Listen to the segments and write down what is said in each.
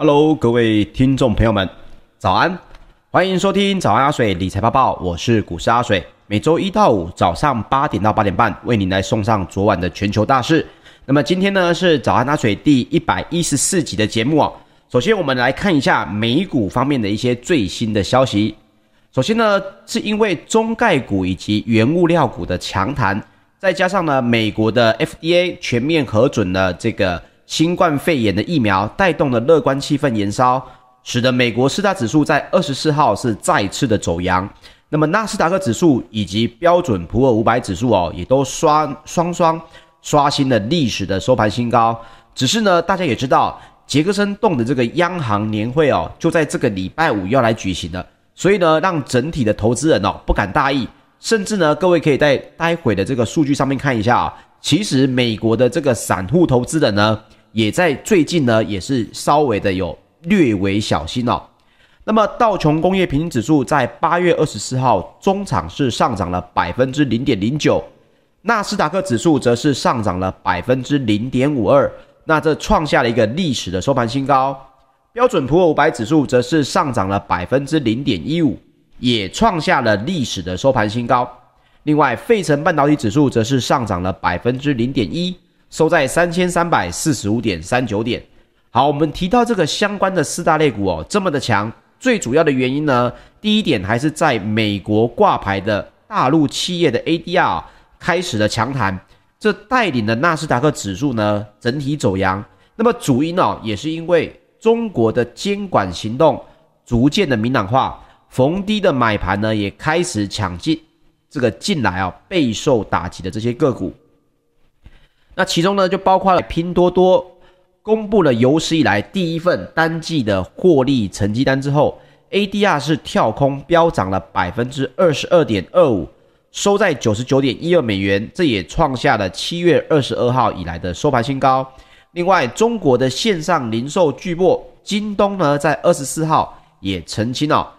Hello，各位听众朋友们，早安！欢迎收听早安阿水理财报报，我是股市阿水，每周一到五早上八点到八点半为您来送上昨晚的全球大事。那么今天呢是早安阿水第一百一十四集的节目哦。首先我们来看一下美股方面的一些最新的消息。首先呢是因为中概股以及原物料股的强弹，再加上呢美国的 FDA 全面核准了这个。新冠肺炎的疫苗带动了乐观气氛延烧，使得美国四大指数在二十四号是再次的走阳。那么纳斯达克指数以及标准普尔五百指数哦，也都刷双双刷新了历史的收盘新高。只是呢，大家也知道，杰克森洞的这个央行年会哦，就在这个礼拜五要来举行了，所以呢，让整体的投资人哦不敢大意，甚至呢，各位可以在待会的这个数据上面看一下啊，其实美国的这个散户投资人呢。也在最近呢，也是稍微的有略微小心哦。那么道琼工业平均指数在八月二十四号中场是上涨了百分之零点零九，纳斯达克指数则是上涨了百分之零点五二，那这创下了一个历史的收盘新高。标准普尔五百指数则是上涨了百分之零点一五，也创下了历史的收盘新高。另外，费城半导体指数则是上涨了百分之零点一。收在三千三百四十五点三九点。好，我们提到这个相关的四大类股哦，这么的强，最主要的原因呢，第一点还是在美国挂牌的大陆企业的 ADR 开始了强弹，这带领的纳斯达克指数呢整体走阳。那么主因哦，也是因为中国的监管行动逐渐的明朗化，逢低的买盘呢也开始抢进这个进来哦，备受打击的这些个股。那其中呢，就包括了拼多多公布了有史以来第一份单季的获利成绩单之后，ADR 是跳空飙涨了百分之二十二点二五，收在九十九点一二美元，这也创下了七月二十二号以来的收盘新高。另外，中国的线上零售巨擘京东呢，在二十四号也澄清了，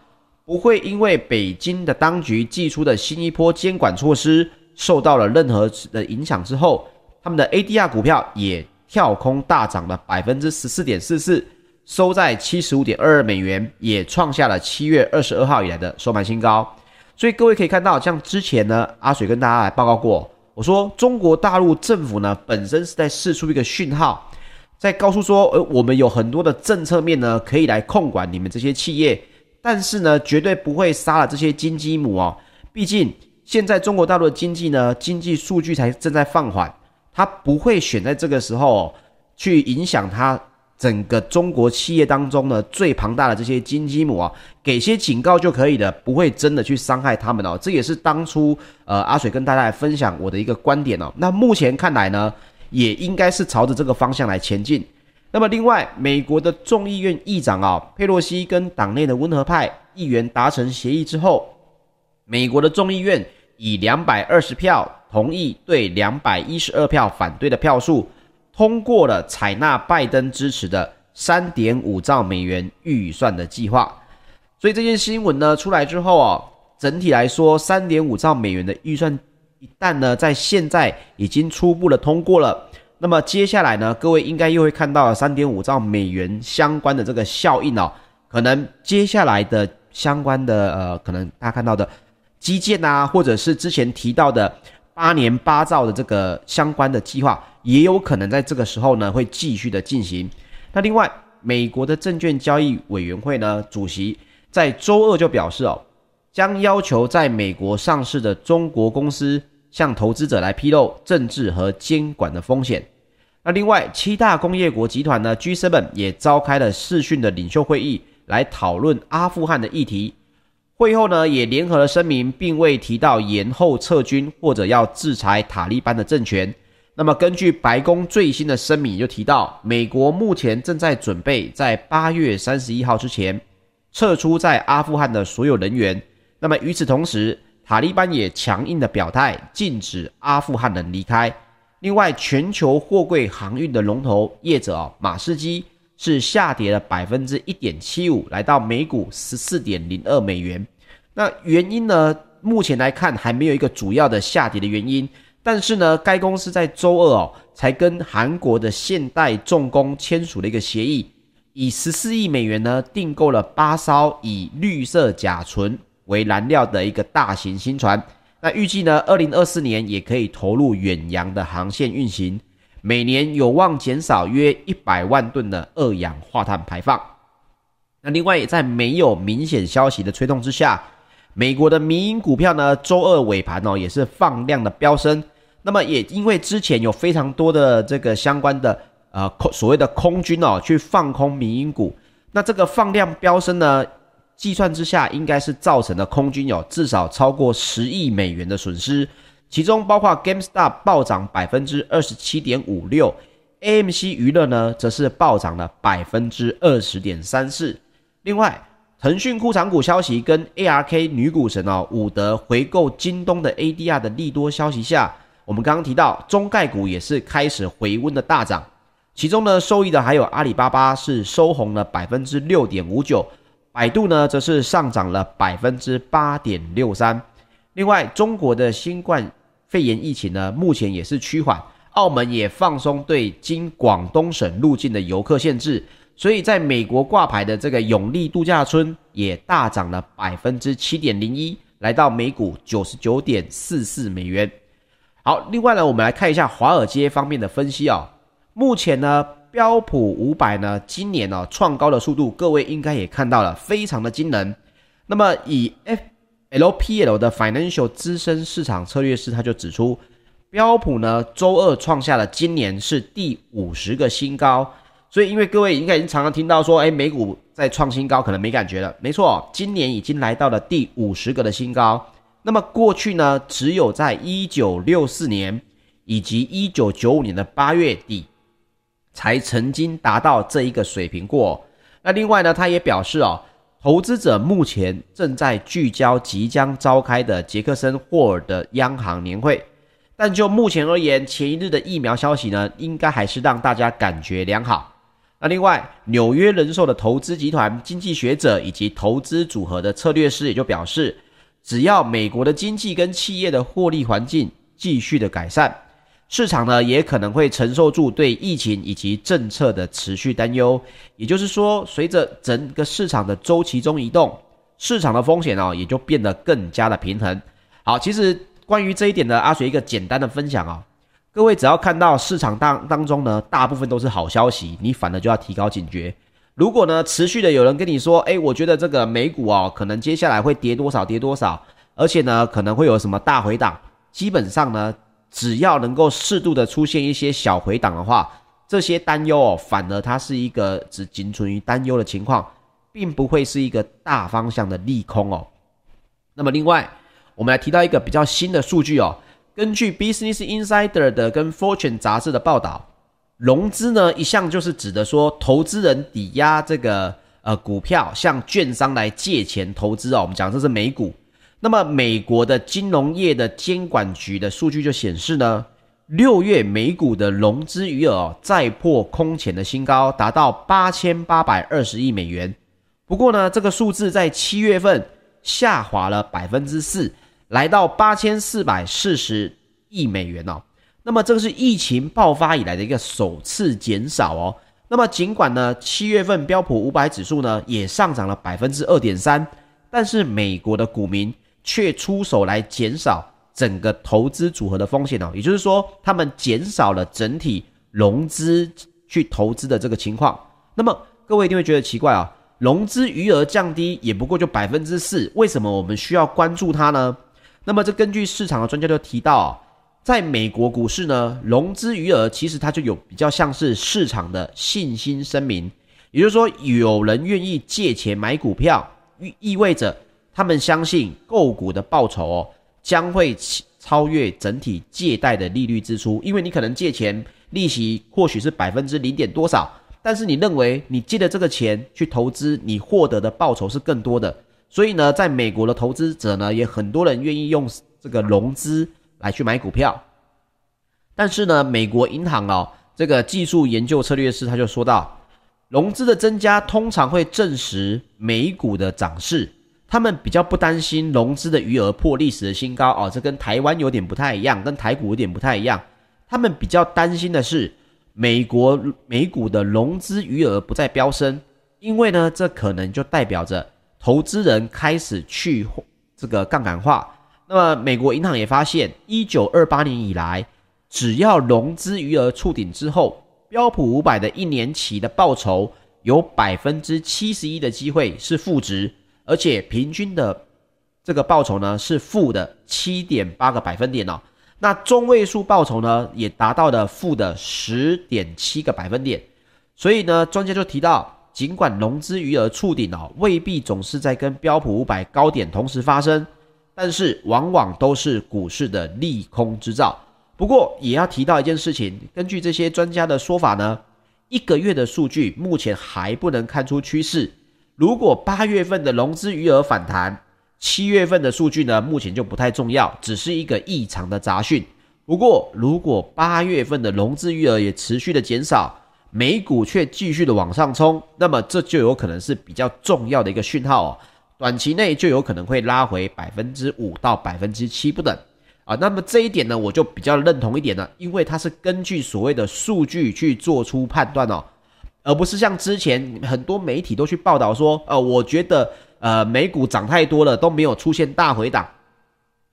不会因为北京的当局祭出的新一波监管措施受到了任何的影响之后。他们的 ADR 股票也跳空大涨了百分之十四点四四，收在七十五点二二美元，也创下了七月二十二号以来的收盘新高。所以各位可以看到，像之前呢，阿水跟大家来报告过，我说中国大陆政府呢本身是在试出一个讯号，在告诉说，呃，我们有很多的政策面呢可以来控管你们这些企业，但是呢，绝对不会杀了这些金鸡母哦。毕竟现在中国大陆的经济呢，经济数据才正在放缓。他不会选在这个时候去影响他整个中国企业当中呢最庞大的这些金鸡母啊，给些警告就可以了，不会真的去伤害他们哦。这也是当初呃阿水跟大家来分享我的一个观点哦。那目前看来呢，也应该是朝着这个方向来前进。那么另外，美国的众议院议长啊佩洛西跟党内的温和派议员达成协议之后，美国的众议院以两百二十票。同意对两百一十二票反对的票数通过了采纳拜登支持的三点五兆美元预算的计划，所以这件新闻呢出来之后啊，整体来说三点五兆美元的预算一旦呢在现在已经初步的通过了，那么接下来呢各位应该又会看到三点五兆美元相关的这个效应哦，可能接下来的相关的呃可能大家看到的基建啊，或者是之前提到的。八年八兆的这个相关的计划，也有可能在这个时候呢会继续的进行。那另外，美国的证券交易委员会呢主席在周二就表示哦，将要求在美国上市的中国公司向投资者来披露政治和监管的风险。那另外，七大工业国集团呢 G7 也召开了视讯的领袖会议，来讨论阿富汗的议题。会后呢，也联合了声明，并未提到延后撤军或者要制裁塔利班的政权。那么，根据白宫最新的声明，就提到美国目前正在准备在八月三十一号之前撤出在阿富汗的所有人员。那么，与此同时，塔利班也强硬的表态，禁止阿富汗人离开。另外，全球货柜航运的龙头业者啊，马士基。是下跌了百分之一点七五，来到每股十四点零二美元。那原因呢？目前来看还没有一个主要的下跌的原因。但是呢，该公司在周二哦，才跟韩国的现代重工签署了一个协议，以十四亿美元呢订购了八艘以绿色甲醇为燃料的一个大型新船。那预计呢，二零二四年也可以投入远洋的航线运行，每年有望减少约一百万吨的二氧化碳排放。那另外，也在没有明显消息的催动之下，美国的民营股票呢，周二尾盘哦也是放量的飙升。那么也因为之前有非常多的这个相关的呃空所谓的空军哦去放空民营股，那这个放量飙升呢，计算之下，应该是造成了空军有至少超过十亿美元的损失，其中包括 GameStop 暴涨百分之二十七点五六，AMC 娱乐呢则是暴涨了百分之二十点三四。另外，腾讯库藏股消息跟 ARK 女股神哦伍德回购京东的 ADR 的利多消息下，我们刚刚提到中概股也是开始回温的大涨，其中呢受益的还有阿里巴巴是收红了百分之六点五九。百度呢，则是上涨了百分之八点六三。另外，中国的新冠肺炎疫情呢，目前也是趋缓。澳门也放松对经广东省入境的游客限制，所以在美国挂牌的这个永利度假村也大涨了百分之七点零一，来到每股九十九点四四美元。好，另外呢，我们来看一下华尔街方面的分析啊、目前呢。标普五百呢，今年呢创高的速度，各位应该也看到了，非常的惊人。那么以 F LPL 的 Financial 资深市场策略师他就指出，标普呢周二创下了今年是第五十个新高。所以因为各位应该已经常常听到说，哎，美股在创新高，可能没感觉了。没错，今年已经来到了第五十个的新高。那么过去呢，只有在一九六四年以及一九九五年的八月底。才曾经达到这一个水平过。那另外呢，他也表示哦，投资者目前正在聚焦即将召开的杰克森霍尔的央行年会。但就目前而言，前一日的疫苗消息呢，应该还是让大家感觉良好。那另外，纽约人寿的投资集团经济学者以及投资组合的策略师也就表示，只要美国的经济跟企业的获利环境继续的改善。市场呢也可能会承受住对疫情以及政策的持续担忧，也就是说，随着整个市场的周期中移动，市场的风险哦也就变得更加的平衡。好，其实关于这一点呢，阿水一个简单的分享啊，各位只要看到市场当当中呢，大部分都是好消息，你反而就要提高警觉。如果呢持续的有人跟你说，诶，我觉得这个美股哦，可能接下来会跌多少跌多少，而且呢可能会有什么大回档，基本上呢。只要能够适度的出现一些小回档的话，这些担忧哦，反而它是一个只仅存于担忧的情况，并不会是一个大方向的利空哦。那么另外，我们来提到一个比较新的数据哦，根据 Business Insider 的跟 Fortune 杂志的报道，融资呢一向就是指的说，投资人抵押这个呃股票向券商来借钱投资哦，我们讲这是美股。那么，美国的金融业的监管局的数据就显示呢，六月美股的融资余额再破空前的新高，达到八千八百二十亿美元。不过呢，这个数字在七月份下滑了百分之四，来到八千四百四十亿美元哦。那么，这个是疫情爆发以来的一个首次减少哦。那么，尽管呢，七月份标普五百指数呢也上涨了百分之二点三，但是美国的股民。却出手来减少整个投资组合的风险哦，也就是说，他们减少了整体融资去投资的这个情况。那么各位一定会觉得奇怪啊，融资余额降低也不过就百分之四，为什么我们需要关注它呢？那么这根据市场的专家就提到，在美国股市呢，融资余额其实它就有比较像是市场的信心声明，也就是说，有人愿意借钱买股票，意意味着。他们相信购股的报酬哦将会超越整体借贷的利率支出，因为你可能借钱利息或许是百分之零点多少，但是你认为你借的这个钱去投资，你获得的报酬是更多的。所以呢，在美国的投资者呢，也很多人愿意用这个融资来去买股票。但是呢，美国银行哦这个技术研究策略师他就说到，融资的增加通常会证实美股的涨势。他们比较不担心融资的余额破历史的新高哦，这跟台湾有点不太一样，跟台股有点不太一样。他们比较担心的是美国美股的融资余额不再飙升，因为呢，这可能就代表着投资人开始去这个杠杆化。那么，美国银行也发现，一九二八年以来，只要融资余额触顶之后，标普五百的一年期的报酬有百分之七十一的机会是负值，而且平均的这个报酬呢是负的七点八个百分点哦。那中位数报酬呢也达到了负的十点七个百分点。所以呢，专家就提到，尽管融资余额触顶哦，未必总是在跟标普五百高点同时发生。但是往往都是股市的利空之兆。不过也要提到一件事情，根据这些专家的说法呢，一个月的数据目前还不能看出趋势。如果八月份的融资余额反弹，七月份的数据呢，目前就不太重要，只是一个异常的杂讯。不过如果八月份的融资余额也持续的减少，美股却继续的往上冲，那么这就有可能是比较重要的一个讯号哦。短期内就有可能会拉回百分之五到百分之七不等啊，那么这一点呢，我就比较认同一点了，因为它是根据所谓的数据去做出判断哦，而不是像之前很多媒体都去报道说，呃，我觉得呃美股涨太多了都没有出现大回档，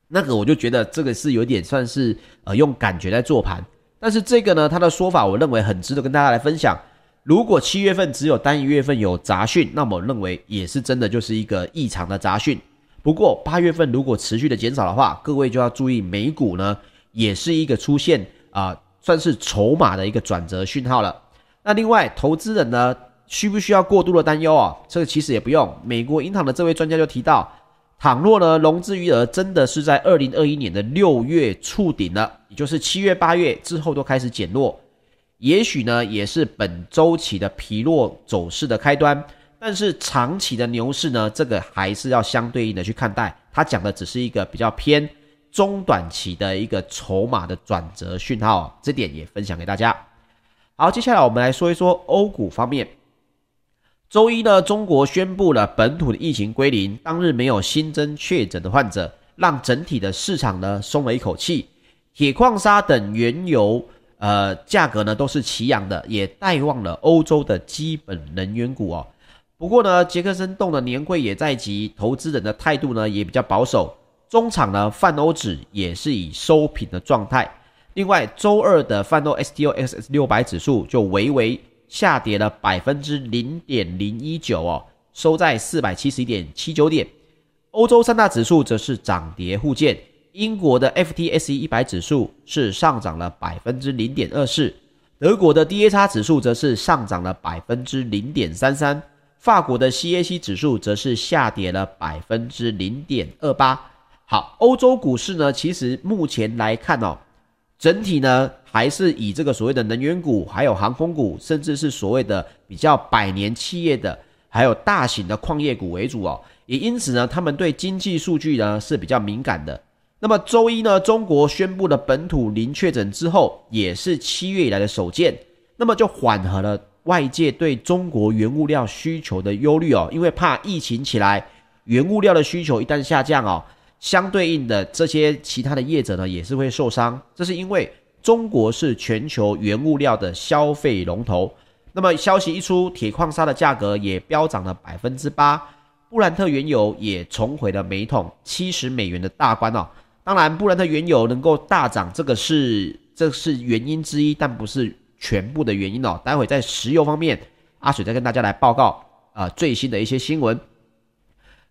那个我就觉得这个是有点算是呃用感觉在做盘，但是这个呢，他的说法我认为很值得跟大家来分享。如果七月份只有单一月份有杂讯，那么我认为也是真的就是一个异常的杂讯。不过八月份如果持续的减少的话，各位就要注意美股呢，也是一个出现啊、算是筹码的一个转折讯号了。那另外，投资人呢，需不需要过度的担忧啊？这个其实也不用。美国银行的这位专家就提到，倘若呢融资余额真的是在二零二一年的六月触顶了，也就是七月、八月之后都开始减弱。也许呢，也是本周期的疲弱走势的开端，但是长期的牛市呢，这个还是要相对应的去看待。他讲的只是一个比较偏中短期的一个筹码的转折讯号，这点也分享给大家。好，接下来我们来说一说欧股方面。周一呢，中国宣布了本土的疫情归零，当日没有新增确诊的患者，让整体的市场呢松了一口气。铁矿砂等原油。呃，价格呢都是齐扬的，也带旺了欧洲的基本能源股哦。不过呢，杰克森动的年会也在即，投资人的态度呢也比较保守。中场呢，泛欧指也是以收平的状态。另外，周二的泛欧 STOXX 六百指数就微微下跌了百分之零点零一九哦，收在四百七十一点七九点。欧洲三大指数则是涨跌互见。英国的 FTSE 一百指数是上涨了百分之零点二四，德国的 DAX 指数则是上涨了百分之零点三三，法国的 CAC 指数则是下跌了百分之零点二八。好，欧洲股市呢，其实目前来看哦，整体呢还是以这个所谓的能源股、还有航空股，甚至是所谓的比较百年企业的，还有大型的矿业股为主哦。也因此呢，他们对经济数据呢是比较敏感的。那么周一呢，中国宣布了本土零确诊之后，也是七月以来的首见，那么就缓和了外界对中国原物料需求的忧虑哦，因为怕疫情起来，原物料的需求一旦下降哦，相对应的这些其他的业者呢也是会受伤，这是因为中国是全球原物料的消费龙头。那么消息一出，铁矿砂的价格也飙涨了百分之八，布兰特原油也重回了每桶七十美元的大关哦。当然，布兰特原油能够大涨，这个是这是原因之一，但不是全部的原因哦。待会在石油方面，阿水再跟大家来报告啊、最新的一些新闻。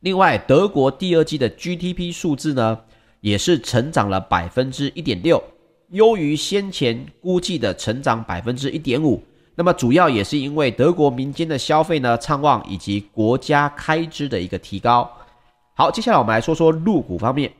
另外，德国第二季的 GDP 数字呢，也是成长了百分之一点六，优于先前估计的成长百分之一点五。那么主要也是因为德国民间的消费呢畅旺，以及国家开支的一个提高。好，接下来我们来说说入股方面。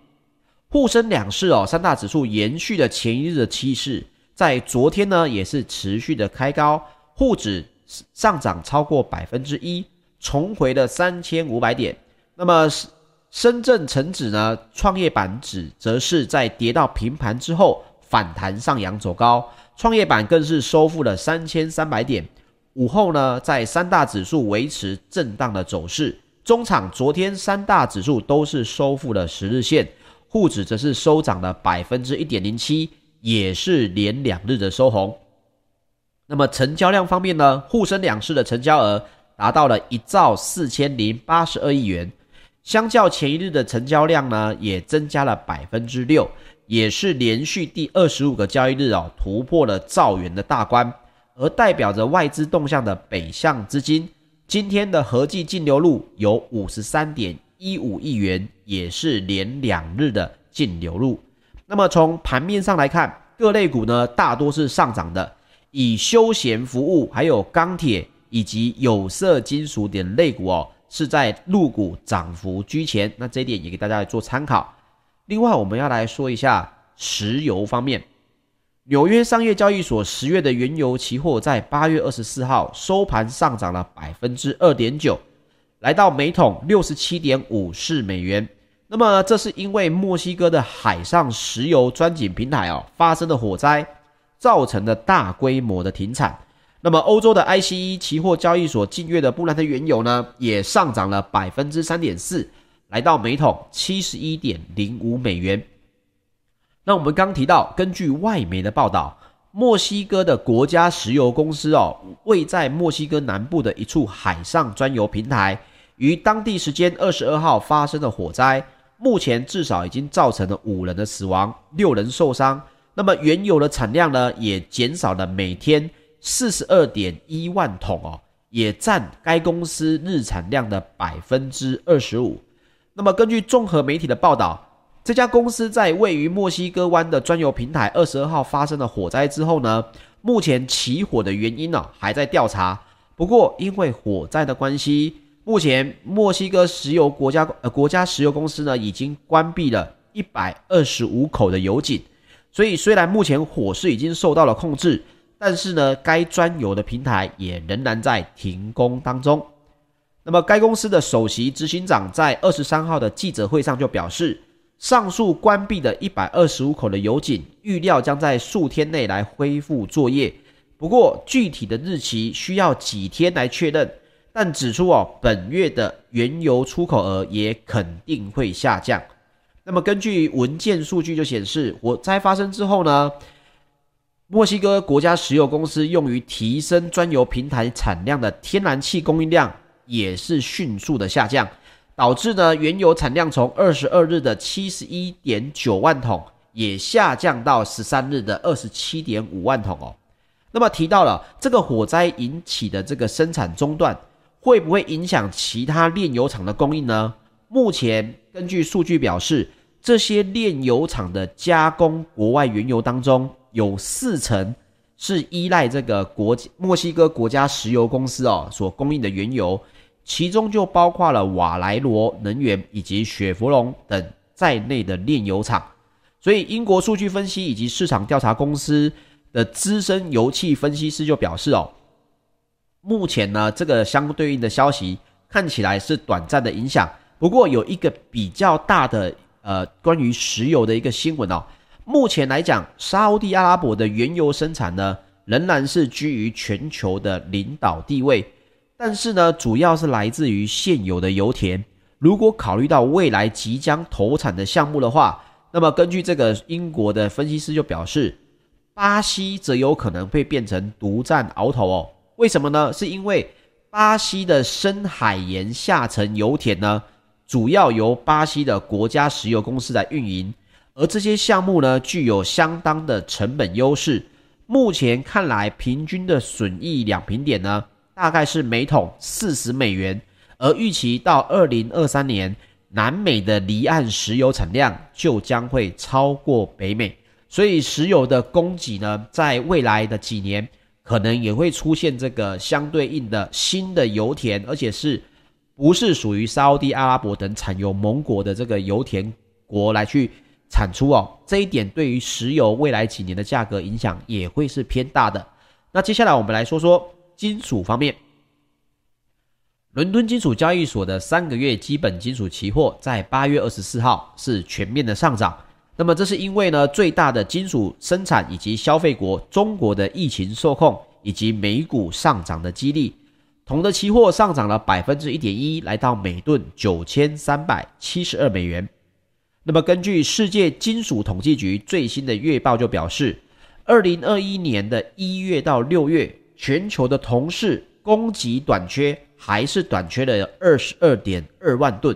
沪深两市哦，三大指数延续了前一日的趋势，在昨天呢也是持续的开高，沪指上涨超过百分之一，重回了三千五百点。那么深深圳成指呢，创业板指则是在跌到平盘之后反弹上扬走高，创业板更是收复了三千三百点。午后呢，在三大指数维持震荡的走势，中场昨天三大指数都是收复了十日线。沪指则是收涨了百分之一点零七，也是连两日的收红。那么成交量方面呢，沪深两市的成交额达到了一兆四千零八十二亿元，相较前一日的成交量呢，也增加了百分之六，也是连续第二十五个交易日哦，突破了兆元的大关，而代表着外资动向的北向资金，今天的合计净流入有五十三点一五亿元，也是连两日的净流入。那么从盘面上来看，各类股呢大多是上涨的。以休闲服务、还有钢铁以及有色金属等类股哦，是在陆股涨幅居前。那这一点也给大家来做参考。另外，我们要来说一下石油方面。纽约商业交易所十月的原油期货在八月二十四号收盘上涨了百分之二点九，来到每桶六十七点五四美元。那么，这是因为墨西哥的海上石油钻井平台哦发生了火灾。造成的大规模的停产，那么欧洲的 ICE 期货交易所近月的布兰特原油呢，也上涨了百分之三点四，来到每桶七十一点零五美元。那我们刚提到，根据外媒的报道，墨西哥的国家石油公司哦，位在墨西哥南部的一处海上钻油平台，于当地时间二十二号发生了火灾，目前至少已经造成了五人的死亡，六人受伤。那么原油的产量呢，也减少了每天四十二点一万桶哦，也占该公司日产量的百分之二十五。那么根据综合媒体的报道，这家公司在位于墨西哥湾的钻油平台二十二号发生了火灾之后呢，目前起火的原因呢还在调查。不过因为火灾的关系，目前墨西哥石油国家呃国家石油公司呢已经关闭了一百二十五口的油井。所以，虽然目前火势已经受到了控制，但是呢，该钻油的平台也仍然在停工当中。那么，该公司的首席执行长在二十三号的记者会上就表示，上述关闭的一百二十五口的油井，预料将在数天内来恢复作业。不过，具体的日期需要几天来确认。但指出哦，本月的原油出口额也肯定会下降。那么根据文件数据就显示，火灾发生之后呢，墨西哥国家石油公司用于提升钻油平台产量的天然气供应量也是迅速的下降，导致呢原油产量从二十二日的七十一点九万桶也下降到十三日的二十七点五万桶哦。那么提到了这个火灾引起的这个生产中断，会不会影响其他炼油厂的供应呢？目前根据数据表示，这些炼油厂的加工国外原油当中，有四成是依赖这个国墨西哥国家石油公司哦所供应的原油，其中就包括了瓦莱罗能源以及雪佛龙等在内的炼油厂。所以，英国数据分析以及市场调查公司的资深油气分析师就表示哦，目前呢这个相对应的消息看起来是短暂的影响，不过有一个比较大的。呃，关于石油的一个新闻哦，目前来讲，沙乌地阿拉伯的原油生产呢，仍然是居于全球的领导地位，但是呢，主要是来自于现有的油田。如果考虑到未来即将投产的项目的话，那么根据这个英国的分析师就表示，巴西则有可能会变成独占鳌头哦。为什么呢？是因为巴西的深海盐下沉油田呢，主要由巴西的国家石油公司来运营，而这些项目呢，具有相当的成本优势。目前看来，平均的损益两平点呢，大概是每桶四十美元。而预期到二零二三年，南美的离岸石油产量就将会超过北美，所以石油的供给呢，在未来的几年，可能也会出现这个相对应的新的油田，而且是。不是属于沙乌地阿拉伯等产油盟国的这个油田国来去产出哦，这一点对于石油未来几年的价格影响也会是偏大的。那接下来我们来说说金属方面，伦敦金属交易所的三个月基本金属期货在八月二十四号是全面的上涨。那么这是因为呢，最大的金属生产以及消费国中国的疫情受控，以及美股上涨的激励。铜的期货上涨了百分之一点一，来到每吨九千三百七十二美元。那么，根据世界金属统计局最新的月报就表示，二零二一年的一月到六月，全球的铜市供给短缺还是短缺了二十二点二万吨。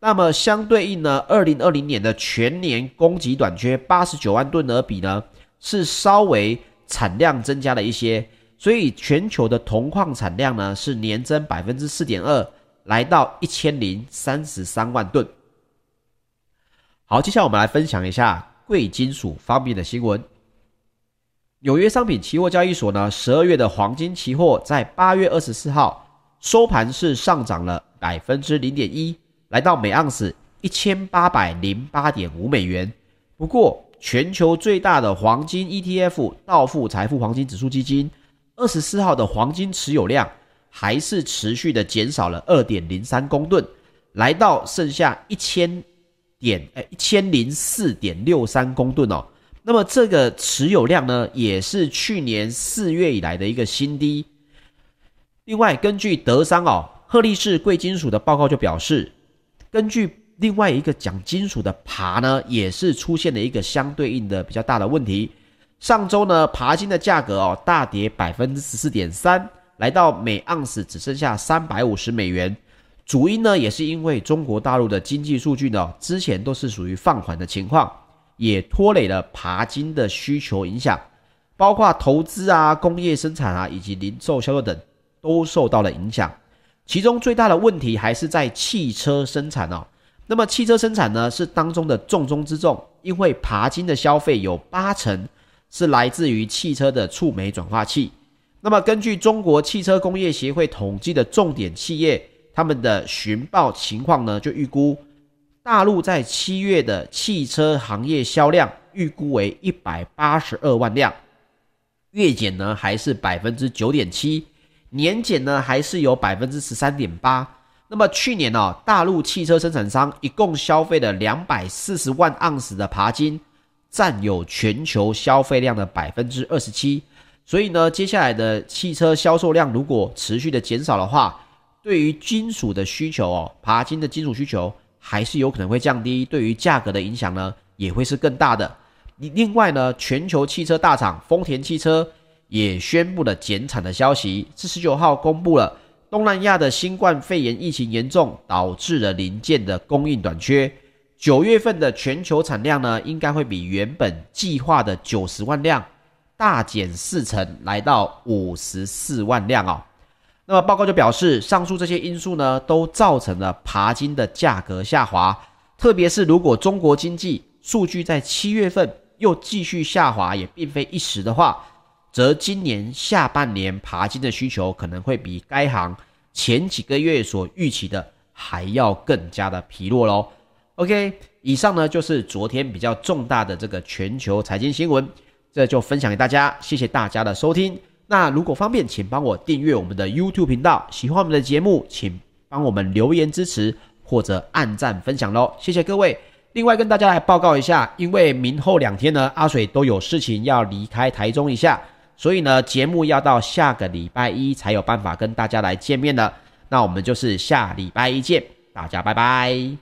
那么相对应呢，二零二零年的全年供给短缺八十九万吨而比呢，是稍微产量增加了一些。所以全球的铜矿产量呢是年增百分之四点二，来到一千零三十三万吨。好，接下来我们来分享一下贵金属方面的新闻。纽约商品期货交易所呢，十二月的黄金期货在八月二十四号收盘是上涨了百分之零点一，来到每盎司一千八百零八点五美元。不过，全球最大的黄金 ETF 道富财富黄金指数基金。二十四号的黄金持有量还是持续的减少了二点零三公吨，来到剩下一千点诶一千零四点六三公吨哦。那么这个持有量呢，也是去年四月以来的一个新低。另外，根据德商哦赫利士贵金属的报告就表示，根据另外一个讲金属的爬呢，也是出现了一个相对应的比较大的问题。上周呢，爬金的价格哦大跌百分之十四点三，来到每盎司只剩下三百五十美元。主因呢，也是因为中国大陆的经济数据呢，之前都是属于放缓的情况，也拖累了爬金的需求影响，包括投资啊、工业生产啊以及零售销售等都受到了影响。其中最大的问题还是在汽车生产哦。那么汽车生产呢，是当中的重中之重，因为爬金的消费有八成。是来自于汽车的触媒转化器。那么，根据中国汽车工业协会统计的重点企业，他们的寻报情况呢，就预估大陆在七月的汽车行业销量预估为一百八十二万辆，月减呢还是百分之九点七，年减呢还是有百分之十三点八。那么去年呢、哦，大陆汽车生产商一共消费了两百四十万盎司的鈀金。占有全球消费量的百分之二十七，所以呢，接下来的汽车销售量如果持续的减少的话，对于金属的需求哦，鈀金的金属需求还是有可能会降低，对于价格的影响呢，也会是更大的。另外呢，全球汽车大厂丰田汽车也宣布了减产的消息，是十九号公布了东南亚的新冠肺炎疫情严重，导致了零件的供应短缺。九月份的全球产量呢，应该会比原本计划的九十万辆大减四成，来到五十四万辆哦。那么报告就表示，上述这些因素呢，都造成了爬金的价格下滑。特别是如果中国经济数据在七月份又继续下滑，也并非一时的话，则今年下半年爬金的需求可能会比该行前几个月所预期的还要更加的疲弱喽。OK，以上呢就是昨天比较重大的这个全球财经新闻，这就分享给大家，谢谢大家的收听。那如果方便，请帮我订阅我们的 YouTube 频道，喜欢我们的节目，请帮我们留言支持或者按赞分享喽，谢谢各位。另外跟大家来报告一下，因为明后两天呢，阿水都有事情要离开台中一下，所以呢节目要到下个礼拜一才有办法跟大家来见面了。那我们就是下礼拜一见，大家拜拜。